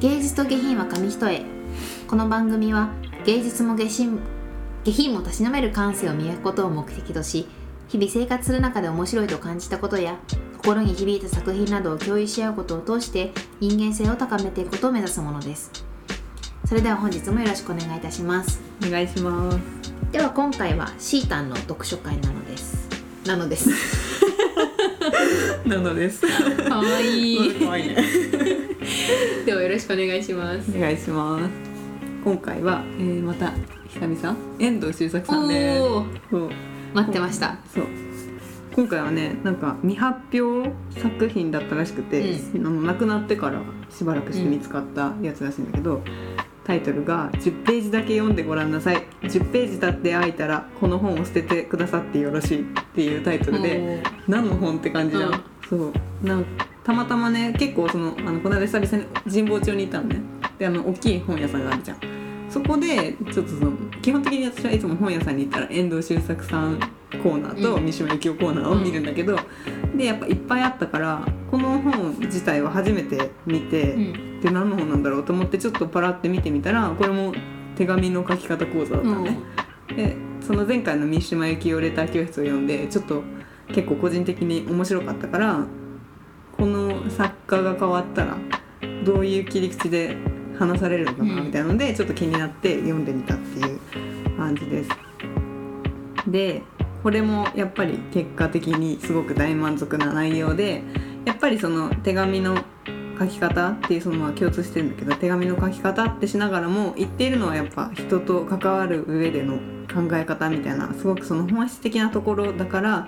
芸術と下品は紙一重。この番組は芸術も下品下品もたしなめる感性を磨くことを目的とし日々生活する中で面白いと感じたことや心に響いた作品などを共有し合うことを通して人間性を高めていくことを目指すものです。それでは本日もよろしくお願いいたします。お願いします。では今回はシータンの読書会なのです。なのです。なのです。かわいい。可愛いね ではよろしくお願いします。お願いします。今回は、えー、また久々遠藤周作さんで。そう。待ってました。そう。今回はねなんか未発表作品だったらしくて、あの亡くなってからしばらくして見つかったやつらしいんだけど、タイトルが「10ページだけ読んでごらんなさい。10ページ経って開いたらこの本を捨ててくださってよろしい」っていうタイトルで何の本って感じじゃん、うん。そう。なんたまたまね結構そのあのこの間久々に神保町に行ったのね。であの大きい本屋さんがあるじゃん。そこでちょっとその基本的に私はいつも本屋さんに行ったら遠藤周作さんコーナーとうん。三島由紀夫コーナーを見るんだけど、でやっぱいっぱいあったからこの本自体は初めて見て、うん。で何の本なんだろうと思ってちょっとパラって見てみたらこれも手紙の書き方講座だったのね。でその前回の三島由紀夫レター教室を読んでちょっと結構個人的に面白かったから作家が変わったらどういう切り口で話されるのかなみたいなので、ちょっと気になって読んでみたっていう感じです。でこれもやっぱり結果的にすごく大満足な内容でやっぱりその手紙の書き方っていうそのまあ共通してるんだけど手紙の書き方ってしながらも言っているのはやっぱ人と関わる上での考え方みたいなすごくその本質的なところだから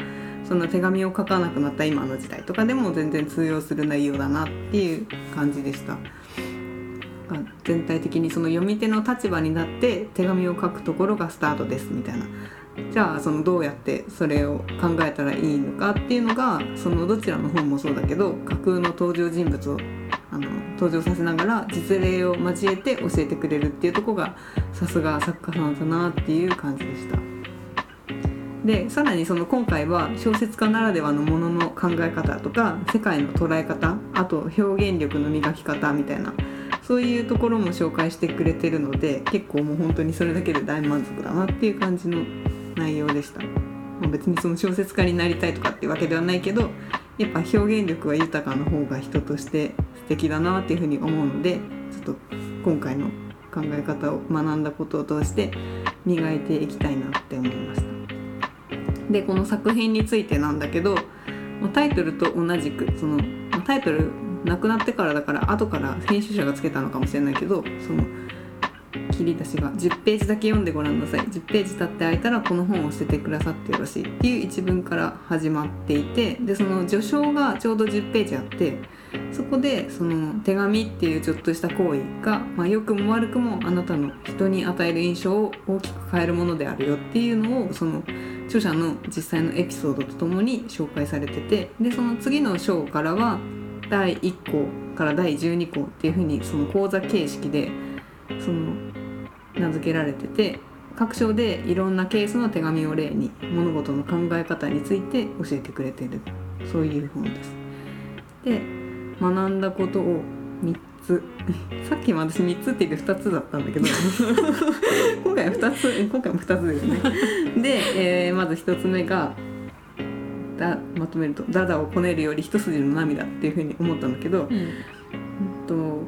その手紙を書かなくなった今の時代とかでも全然通用する内容だなっていう感じでした。全体的にその読み手の立場になって手紙を書くところがスタートですみたいなじゃあそのどうやってそれを考えたらいいのかっていうのがそのどちらの本もそうだけど架空の登場人物をあの登場させながら実例を交えて教えてくれるっていうとこがさすが作家さんだなっていう感じでした。でさらにその今回は小説家ならではのものの考え方とか世界の捉え方あと表現力の磨き方みたいなそういうところも紹介してくれてるので結構もう本当にそれだけで大満足だなっていう感じの内容でした、ま、別にその小説家になりたいとかっていうわけではないけどやっぱ表現力は豊かな方が人として素敵だなっていうふうに思うのでちょっと今回の考え方を学んだことを通して磨いていきたいなって思いました。でこの作品についてなんだけどタイトルと同じくそのタイトル亡くなってからだから後から編集者がつけたのかもしれないけどその切り出しが10ページだけ読んでごらんなさい。10ページ経って開いたらこの本を捨ててくださってよろしいっていう一文から始まっていてでその序章がちょうど10ページあってそこでその手紙っていうちょっとした行為が、まあ、良くも悪くもあなたの人に与える印象を大きく変えるものであるよっていうのをその著者の実際のエピソードとともに紹介されててでその次の章からは第1項から第12項っていうふうにその講座形式でその名付けられてて各章でいろんなケースの手紙を例に物事の考え方について教えてくれてるそういう本です。で学んだことを3つ。さっきも私3つって言って2つだったんだけど。今回は2つ今回も2つですね。で、えーまず1つ目がだまとめると「ダダをこねるより一筋の涙」っていうふうに思ったんだけど、うん。うんと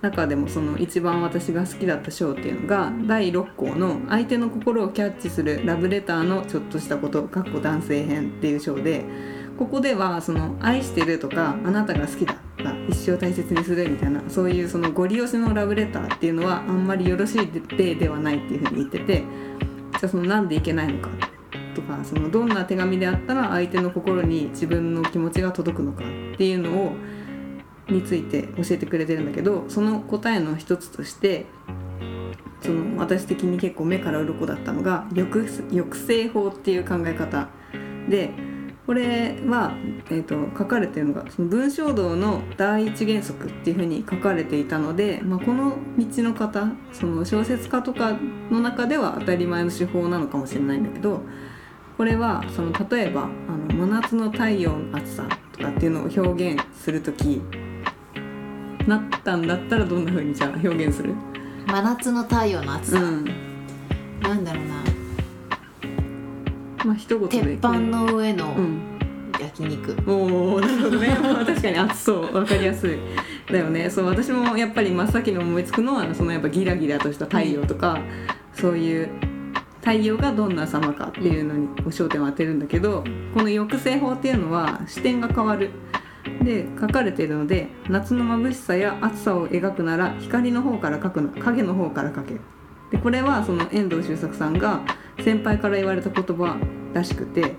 中でもその一番私が好きだった章っていうのが第6項の「相手の心をキャッチするラブレターのちょっとしたこと」男性編っていう章で。ここではその「愛してる」とか「あなたが好きだ」「一生大切にする」みたいなそういうそのご利用しのラブレターっていうのはあんまりよろしい例ではないっていうふうに言っててじゃあそのなんでいけないのかとかそのどんな手紙であったら相手の心に自分の気持ちが届くのかっていうのをについて教えてくれてるんだけどその答えの一つとしてその私的に結構目から鱗だったのが抑制法っていう考え方でこれは、えー、と書かれてるのがその文章道の第一原則っていうふうに書かれていたので、まあ、この道の方その小説家とかの中では当たり前の手法なのかもしれないんだけどこれはその例えばあの真夏の太陽の暑さとかっていうのを表現する時なったんだったらどんな風にじゃあ表現する？真夏の太陽の暑さ、うん。なんだろうなまあ一言で。鉄板の上のうん。焼肉、おおなるほどね。まあ確かに熱そう。わかりやすい。だよね。そう私もやっぱり真っ先に思いつくのはそのやっぱギラギラとした太陽とか、そういう太陽がどんな様かっていうのに焦点を当てるんだけどこの抑制法っていうのは視点が変わる。で書かれているので夏の眩しさや暑さを描くなら光の方から描くな影の方から描けでこれはその遠藤周作さんが先輩から言われた言葉らしくて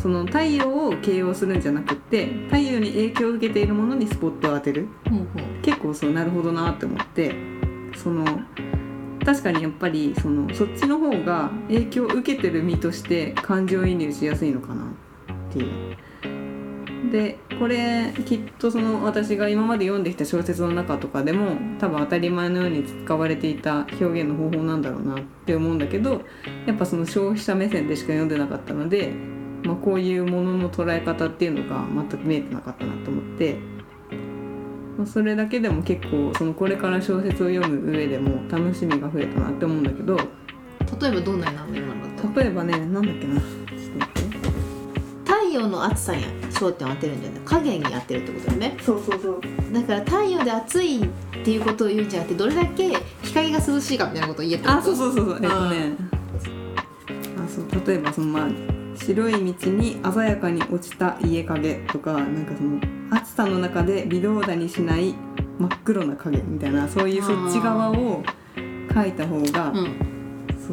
その太陽を形容するんじゃなくって太陽に影響を受けているものにスポットを当てるほうほう結構そうなるほどなって思ってその確かにやっぱりそのそっちの方が影響を受けてる身として感情移入しやすいのかなっていう。でこれきっとその私が今まで読んできた小説の中とかでも多分当たり前のように使われていた表現の方法なんだろうなって思うんだけどやっぱその消費者目線でしか読んでなかったので、まあ、こういうものの捉え方っていうのが全く見えてなかったなと思って、まあ、それだけでも結構そのこれから小説を読む上でも楽しみが増えたなって思うんだけど例えばどんなになるの例えばねなんだっけな陽の暑さに焦点を当てるんじゃない。影に当てるってことだよね。そうそうそう。だから太陽で暑いっていうことを言うんじゃなくてどれだけ光が涼しいかみたいなことを言えってこと？あそうそうそうそう。えっとね。あそう。例えばそのまあ白い道に鮮やかに落ちた家影とかなんかその暑さの中で微動だにしない真っ黒な影みたいなそういうそっち側を描いた方が、うん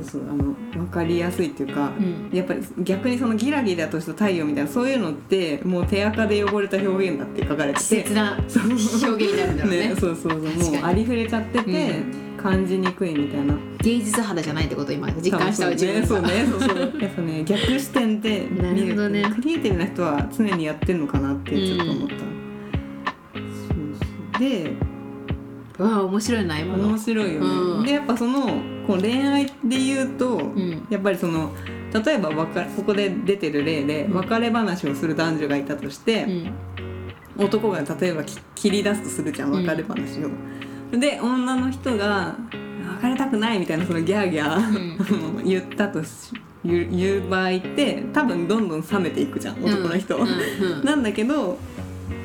そうそうあの分かりやすいっていうか、うん。やっぱり逆にそのギラギラとした太陽みたいなそういうのってもう手垢で汚れた表現だって書かれて稚て拙なそう。表現になるんだろうねねそうそうそうもうありふれちゃってて、感じにくいみたいな。芸術肌じゃないってことを今実感したうがねそうねそうそう。やっぱね逆視点で見なるるね。クリエイティブな人は常にやってんのかなってちょっと思った、そうそう。でわあ面白いな今の。面白いよね、うん。でやっぱそのこう恋愛で言うと、ん。やっぱりその例えばわかここで出てる例でうん。別れ話をする男女がいたとして、うん。男が例えばき切り出すとするじゃん別れ話を。で女の人が「別れたくない」みたいなそのギャーギャー、言ったとし言う場合って多分どんどん冷めていくじゃん男の人。なんだけど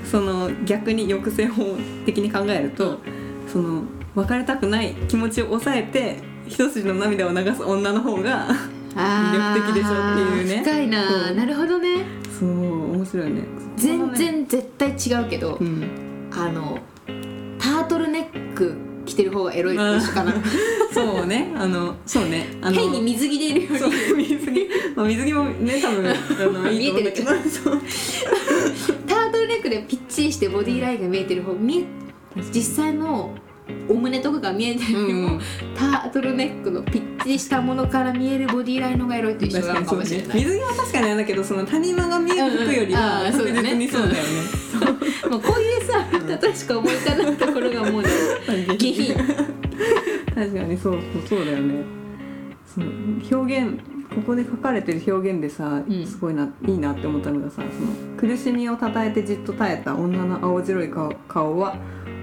その逆に抑制法的に考えると、その別れたくない気持ちを抑えて一筋の涙を流す女の方が魅力的でしょっていうね。深いななるほどね。そう面白いね。全然絶対違うけど、うん。あのタートルネック着てる方がエロいかな。そうね。あのそうね。あの変に水着でいるよう水着、まあ、水着もね多分あの いいと思うんだけど。タートルネックでぴっちりしてボディーラインが見えてる方見え実際のお胸とかが見えてるよりも、うんタートルネックのぴっちりしたものから見えるボディーラインのがエロいと一緒なのかもしれない、水着は確かになんだけけどその谷間が見える服よりうんうんは確実にそうだよね。もう こういうさ例えしか思い浮かないところがもうね下品。確かにそうそうそうだよね。そう表現ここで書かれてる表現でさ、うん。すごいないいなって思ったのがさその苦しみをたたえてじっと耐えた女の青白い顔顔は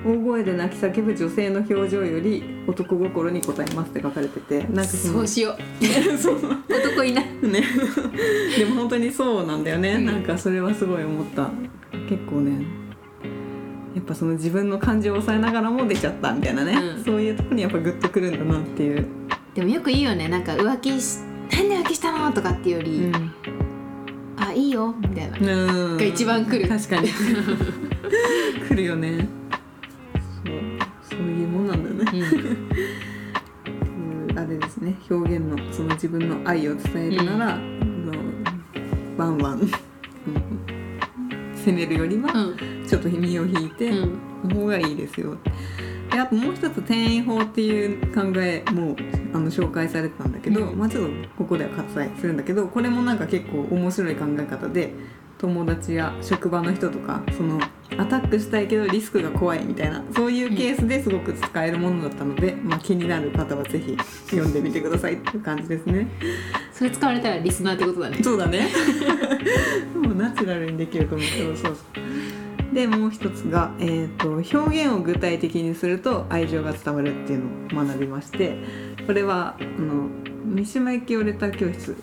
大声で泣き叫ぶ女性の表情より男心に応えますって書かれててなんかそうしよ そう。う男いない。ね。でも本当にそうなんだよね、うん。なんかそれはすごい思った。結構ねやっぱその自分の感情を抑えながらも出ちゃったみたいなね、うん。そういうとこにやっぱグッとくるんだなっていう、でもよくいいよね。なんか浮気しなんで浮気したのとかっていうより、うん。あいいよみたいな、うん。が一番来る。確かに。来るよねうん。あれですね。表現のその自分の愛を伝えるなら、あのワンワン、うん。責めるよりは、うん。ちょっと身を引いて、うん。の方がいいですよ。であともう一つ転移法っていう考えもあの紹介されてたんだけど、うん。まあちょっとここでは割愛するんだけどこれもなんか結構面白い考え方で友達や職場の人とかそのアタックしたいけどリスクが怖いみたいなそういうケースですごく使えるものだったので、まあ、気になる方はぜひ読んでみてくださいっていう感じですね。それ使われたらリスナーってことだね。そうだね。もうナチュラルにできると思うけどそうそうでもう一つが、えーと、表現を具体的にすると愛情が伝わるっていうのを学びましてこれはあの三島由紀夫レター教室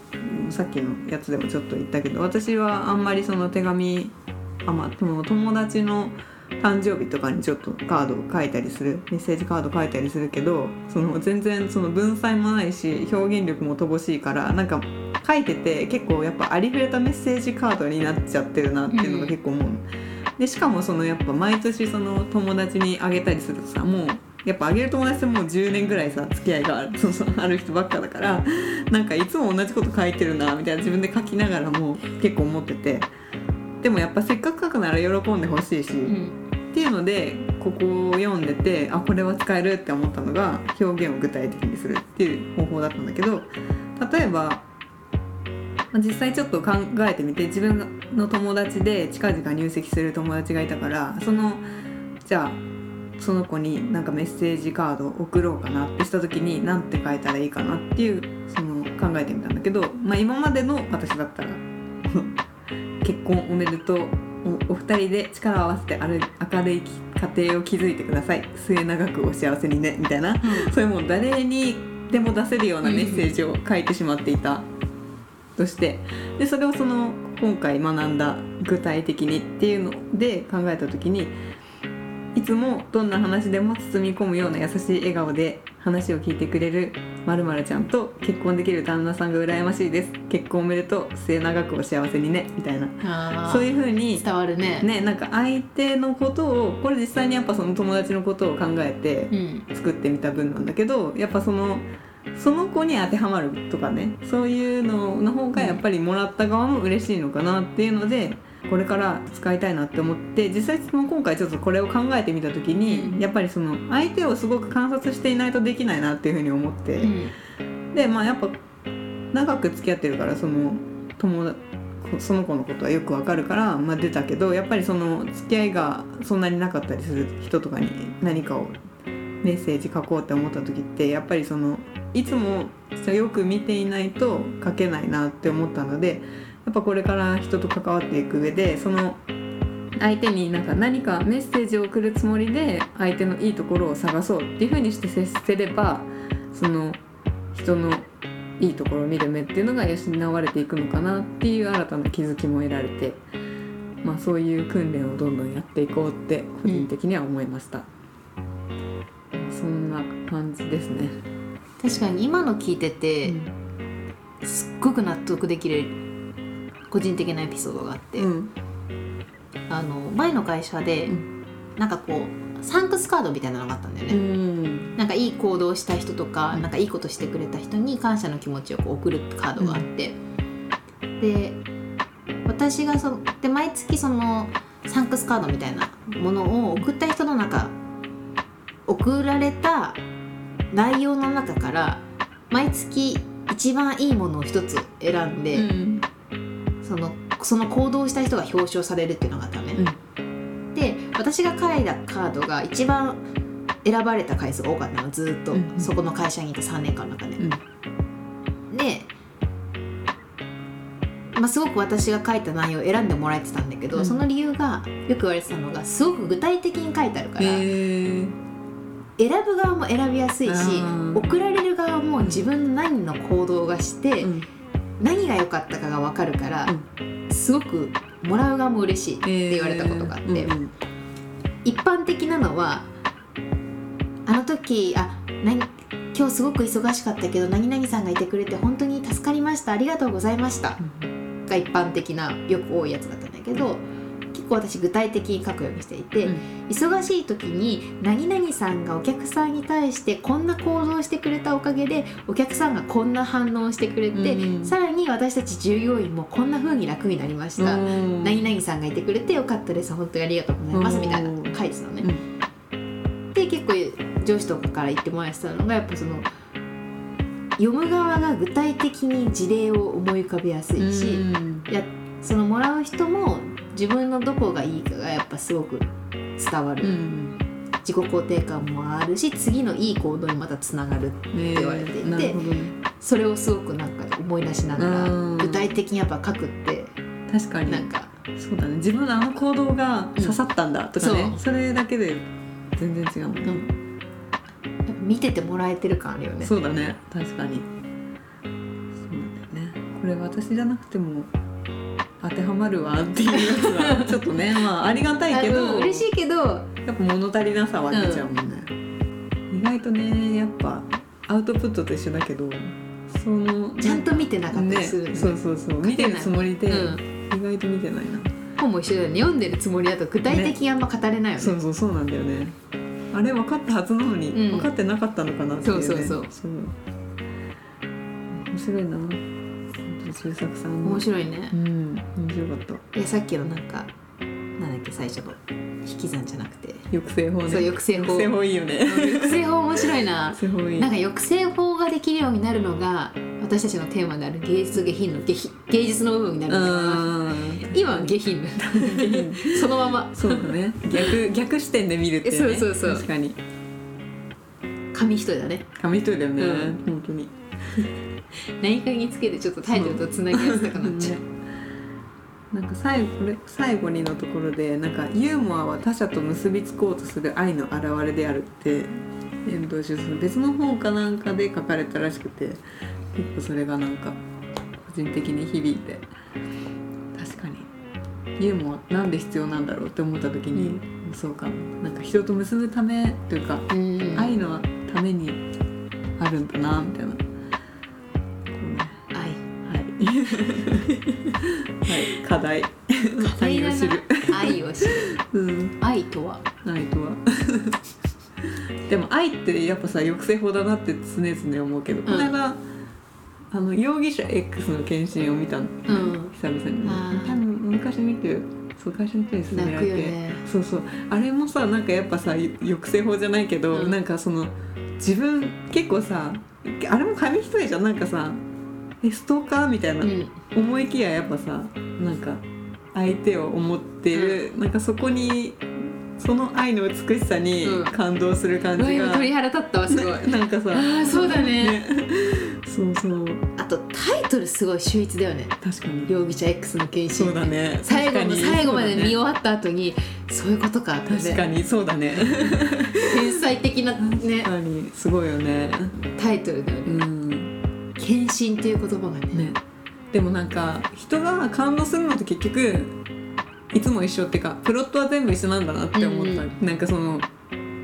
さっきのやつでもちょっと言ったけど私はあんまりその手紙あまあ友達の誕生日とかにちょっとカードを書いたりするメッセージカード書いたりするけどその全然その文才もないし表現力も乏しいからなんか書いてて結構やっぱありふれたメッセージカードになっちゃってるなっていうのが結構思う。でしかもそのやっぱ毎年その友達にあげたりするとさもうやっぱあげる友達ってもう10年ぐらいさ付き合いがあるそうそうある人ばっかだからなんかいつも同じこと書いてるなみたいな自分で書きながらも結構思っててでもやっぱせっかく書くなら喜んでほしいし、うん、っていうのでここを読んでてあこれは使えるって思ったのが表現を具体的にするっていう方法だったんだけど例えば実際ちょっと考えてみて自分の友達で近々入籍する友達がいたからそのじゃあその子になんかメッセージカードを送ろうかなってした時に何て書いたらいいかなっていうその考えてみたんだけど、まあ、今までの私だったら 結婚おめでとう。お二人で力を合わせてある明るい家庭を築いてください。末永くお幸せにね。みたいな、うん、そういうもう誰にでも出せるようなメッセージを書いてしまっていた。として。でそれをその今回学んだ具体的にっていうので考えた時にいつもどんな話でも包み込むような優しい笑顔で話を聞いてくれるまるまるちゃんと結婚できる旦那さんが羨ましいです。結婚おめでとう。末永くお幸せにね。みたいな。そういうふうに伝わるね。ねなんか相手のことをこれ実際にやっぱその友達のことを考えて作ってみた文なんだけど、やっぱそのその子に当てはまるとかね。そういうのの方がやっぱりもらった側も嬉しいのかなっていうのでこれから使いたいなって思って実際その今回ちょっとこれを考えてみた時にやっぱりその相手をすごく観察していないとできないなっていうふうに思って、でまあやっぱ長く付き合ってるからその友達その子のことはよくわかるから、まあ、出たけどやっぱりその付き合いがそんなになかったりする人とかに何かをメッセージ書こうって思った時ってやっぱりそのいつもよく見ていないと書けないなって思ったのでやっぱこれから人と関わっていく上でその相手になんか何かメッセージを送るつもりで相手のいいところを探そうっていう風にして接せればその人のいいところを見る目っていうのが養われていくのかなっていう新たな気づきも得られて、まあ、そういう訓練をどんどんやっていこうって個人的には思いました、うん、そんな感じですね。確かに今の聞いてて、うん、すっごく納得できる個人的なエピソードがあって、うん、あの前の会社で、うん、なんかこうサンクスカードみたいなのがあったんだよね、うん、なんかいい行動した人とか、なんかいいことしてくれた人に感謝の気持ちをこう送るカードがあって、で私がそで毎月そのサンクスカードみたいなものを送った人の中送られた内容の中から毎月一番いいものを一つ選んで、うん、そのその行動した人が表彰されるっていうのがあったのね、うん、で私が書いたカードが一番選ばれた回数が多かったのずっと、うん、そこの会社にいた3年間の中で、うん、で、まあ、すごく私が書いた内容を選んでもらえてたんだけど、その理由がよく言われてたのがすごく具体的に書いてあるから、選ぶ側も選びやすいし送られる側も自分の何の行動がして、何が良かったかが分かるから、うん、すごくもらう側も嬉しいって言われたことがあって、えー。うんうん、一般的なのはあの時あ何今日すごく忙しかったけど何々さんがいてくれて本当に助かりましたありがとうございました、が一般的なよく多いやつだったんだけど。結構私具体的に書くようにしていて、うん、忙しい時に何々さんがお客さんに対してこんな行動してくれたおかげでお客さんがこんな反応してくれて、うん、さらに私たち従業員もこんな風に楽になりました、うん、何々さんがいてくれてよかったです本当にありがとうございますみたいな書いてたのね。で結構上司とかから言ってもらえてたのがやっぱその読む側が具体的に事例を思い浮かべやすいし、やそのもらう人も自分のどこがいいかがやっぱすごく伝わる、うん、自己肯定感もあるし次のいい行動にまたつながるって言われていて、ね、それをすごくなんか思い出しながら具体的にやっぱ書くって確かに。なんか。そうだね。自分のあの行動が刺さったんだとかね、そう。それだけで全然違うもんね、うん、見ててもらえてる感あるよね。そうだね。確かに。そうなんだよね。これ私じゃなくても当てはまるわっていうやつはちょっとねまあありがたいけあどうん嬉しいけどやっぱ物足りなさは出ちゃうもんね、意外とねやっぱアウトプットと一緒だけどそのちゃんと見てなかったりねするよね。そうそうそう。見てるつもりで、うん。意外と見てないな。本も一緒だよね。読んでるつもりだと具体的にあんま語れないよね。そうそうそうなんだよね。あれ分かったはずなのに、うん。分かってなかったのかなっていうね。そうそうそう。そう。面白いな周作さんの。面白いね。うん面白かった。いやさっきのなんかなんだっけ最初の。引き算じゃなくて。抑制法ね。そう抑制法。抑制法いいよね。抑制法面白いな。抑制法いい。なんか抑制法ができるようになるのが私たちのテーマである芸術下品の下品芸術の部分になるんだな。今は下品。だ そのまま。そうだね。逆逆視点で見るっていうね。そうそうそう。確かに。紙一重だね。紙一重だよね、うん。本当に何かにつけてちょっとタイトルとつなぎやすくなっちゃう。ね。なんか最後これ最後にのところでなんかユーモアは他者と結びつこうとする愛の表れであるって遠藤周さん別の本かなんかで書かれたらしくて結構それがなんか個人的に響いて確かにユーモアなんで必要なんだろうって思った時に、そうかなんか人と結ぶためというか、うん。愛のためにあるんだなみたいな。はい。はい、課題。愛を知る。愛を知る。うん、愛とは？愛とは。でも愛ってやっぱさ抑制法だなって常々思うけど、この間あの容疑者 X の検診を見たの、うん。久々に。多分昔見てそう会社の人に勧められて、よね。そうそう。あれもさなんかやっぱさ抑制法じゃないけど、うん。なんかその自分結構さあれも紙一重じゃん。なんかさえストーカーみたいな、うん。思いきややっぱさなんか相手を思ってる、なんかそこにその愛の美しさにうん。感動する感じが、今鳥肌立ったわすごい。ね なんかさああそうだね。そうそう。あとタイトルすごい秀逸だよね。確かに。容疑者 X の検診。そうだね。最後の最後まで見終わった後にそういうことか確かに。そうだね。天才的なね。確かに。すごいよね。タイトルだようねん献身っていう言葉がね。ね。でもなんか人が感動するのって結局いつも一緒っていうかプロットは全部一緒なんだなって思った、うんなんかその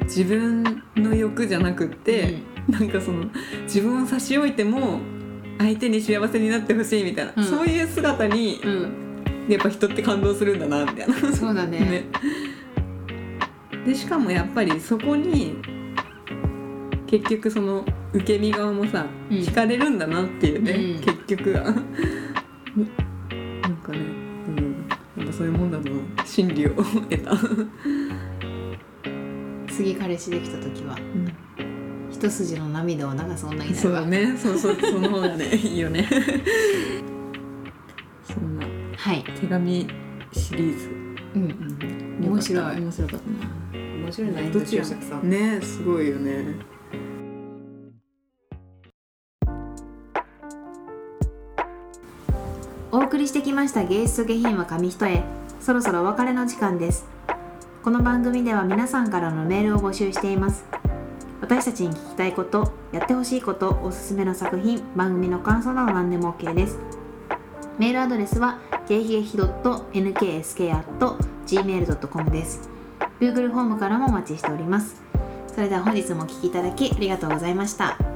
自分の欲じゃなくって、なんかその自分を差し置いても相手に幸せになってほしいみたいな、うん。そういう姿にうん、うん。やっぱ人って感動するんだなみたいな。そうだね。ね。でしかもやっぱりそこに結局その受け身側もさ、うん。惹かれるんだなっていうね、うん。結局は。なんかね、うん、やっぱそういうもんだな真理を得た、次彼氏できた時は一筋の涙を流す女になるわ。そうだね。そうそうその方がねいいよね。そんな。はい、手紙シリーズ、うん、うん。面白い。面白かったな。面白いなどっちやさ。んねすごいよねりしてきました芸術下品は紙一重。そろそろお別れの時間です。この番組では皆さんからのメールを募集しています。私たちに聞きたいことやってほしいことおすすめの作品番組の感想など何でも OK です。メールアドレスはゲヒゲヒ .nksk.gmail.com です。Google ホームからもお待ちしております。それでは本日もお聴きいただきありがとうございました。